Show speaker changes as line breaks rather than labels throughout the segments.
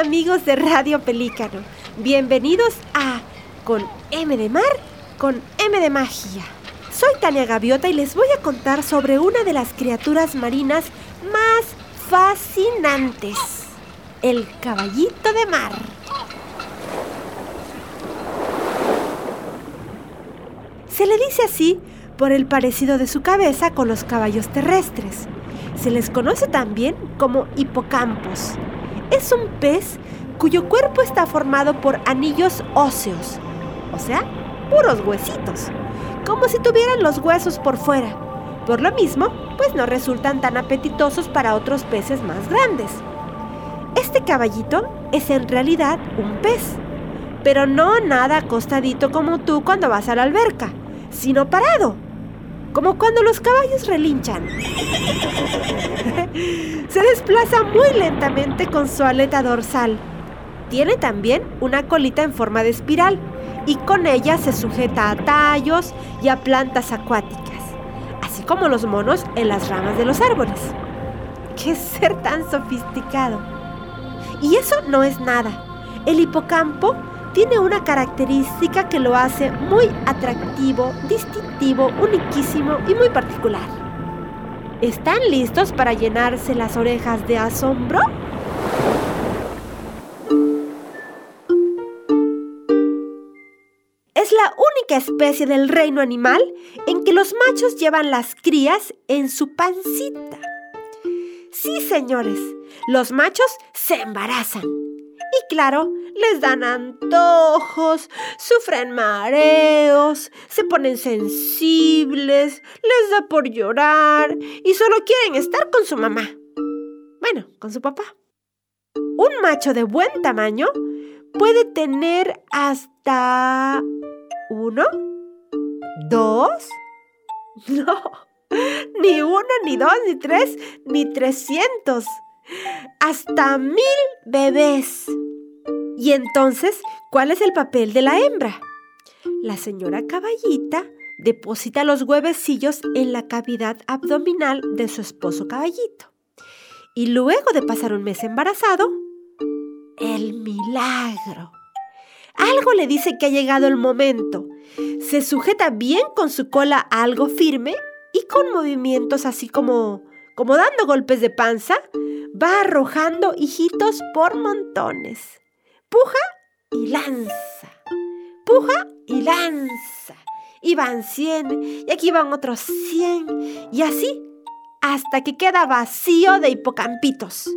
Amigos de Radio Pelícano, bienvenidos a Con M de Mar, con M de Magia. Soy Tania Gaviota y les voy a contar sobre una de las criaturas marinas más fascinantes, el caballito de mar. Se le dice así por el parecido de su cabeza con los caballos terrestres. Se les conoce también como hipocampos. Es un pez cuyo cuerpo está formado por anillos óseos, o sea, puros huesitos, como si tuvieran los huesos por fuera. Por lo mismo, pues no resultan tan apetitosos para otros peces más grandes. Este caballito es en realidad un pez, pero no nada acostadito como tú cuando vas a la alberca, sino parado, como cuando los caballos relinchan. Se desplaza muy lentamente con su aleta dorsal. Tiene también una colita en forma de espiral y con ella se sujeta a tallos y a plantas acuáticas, así como los monos en las ramas de los árboles. ¡Qué ser tan sofisticado! Y eso no es nada. El hipocampo tiene una característica que lo hace muy atractivo, distintivo, uniquísimo y muy particular. ¿Están listos para llenarse las orejas de asombro? Es la única especie del reino animal en que los machos llevan las crías en su pancita. Sí, señores, los machos se embarazan. Y claro, les dan antojos, sufren mareos, se ponen sensibles, les da por llorar y solo quieren estar con su mamá. Bueno, con su papá. Un macho de buen tamaño puede tener hasta uno, dos, no, ni uno, ni dos, ni tres, ni trescientos, hasta mil bebés. Y entonces, ¿cuál es el papel de la hembra? La señora caballita deposita los huevecillos en la cavidad abdominal de su esposo caballito. Y luego de pasar un mes embarazado, el milagro. Algo le dice que ha llegado el momento. Se sujeta bien con su cola algo firme y con movimientos así como, como dando golpes de panza, va arrojando hijitos por montones. Puja y lanza. Puja y lanza. Y van 100 y aquí van otros 100 y así hasta que queda vacío de hipocampitos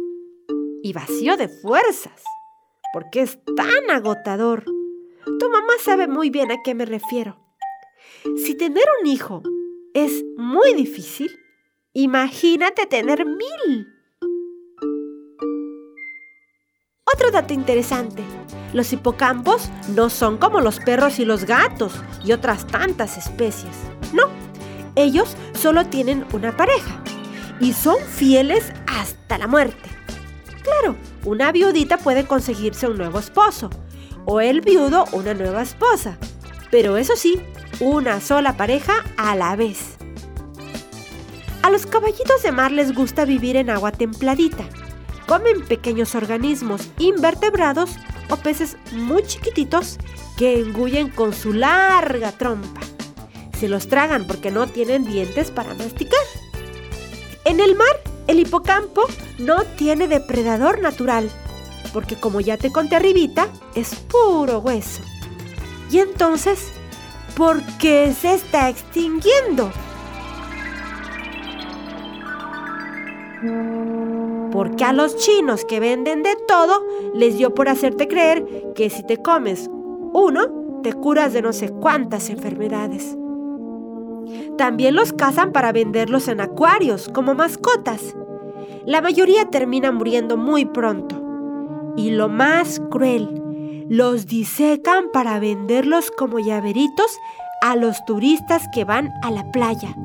y vacío de fuerzas porque es tan agotador. Tu mamá sabe muy bien a qué me refiero. Si tener un hijo es muy difícil, imagínate tener mil. Otro dato interesante. Los hipocampos no son como los perros y los gatos y otras tantas especies. No, ellos solo tienen una pareja y son fieles hasta la muerte. Claro, una viudita puede conseguirse un nuevo esposo o el viudo una nueva esposa, pero eso sí, una sola pareja a la vez. A los caballitos de mar les gusta vivir en agua templadita. Comen pequeños organismos invertebrados o peces muy chiquititos que engullen con su larga trompa. Se los tragan porque no tienen dientes para masticar. En el mar el hipocampo no tiene depredador natural, porque como ya te conté arribita, es puro hueso. Y entonces, ¿por qué se está extinguiendo? Porque a los chinos que venden de todo les dio por hacerte creer que si te comes uno, te curas de no sé cuántas enfermedades. También los cazan para venderlos en acuarios como mascotas. La mayoría termina muriendo muy pronto. Y lo más cruel, los disecan para venderlos como llaveritos a los turistas que van a la playa.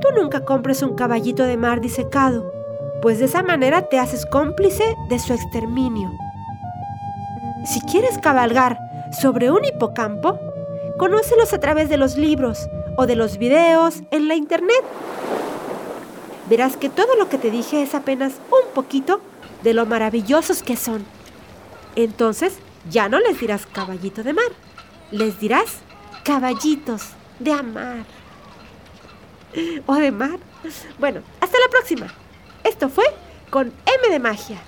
Tú nunca compres un caballito de mar disecado, pues de esa manera te haces cómplice de su exterminio. Si quieres cabalgar sobre un hipocampo, conócelos a través de los libros o de los videos en la internet. Verás que todo lo que te dije es apenas un poquito de lo maravillosos que son. Entonces ya no les dirás caballito de mar, les dirás caballitos de amar. O de mar. Bueno, hasta la próxima. Esto fue con M de magia.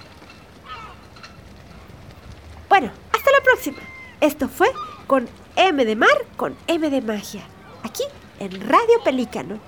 Bueno, hasta la próxima. Esto fue con M de mar con M de magia. Aquí en Radio Pelícano.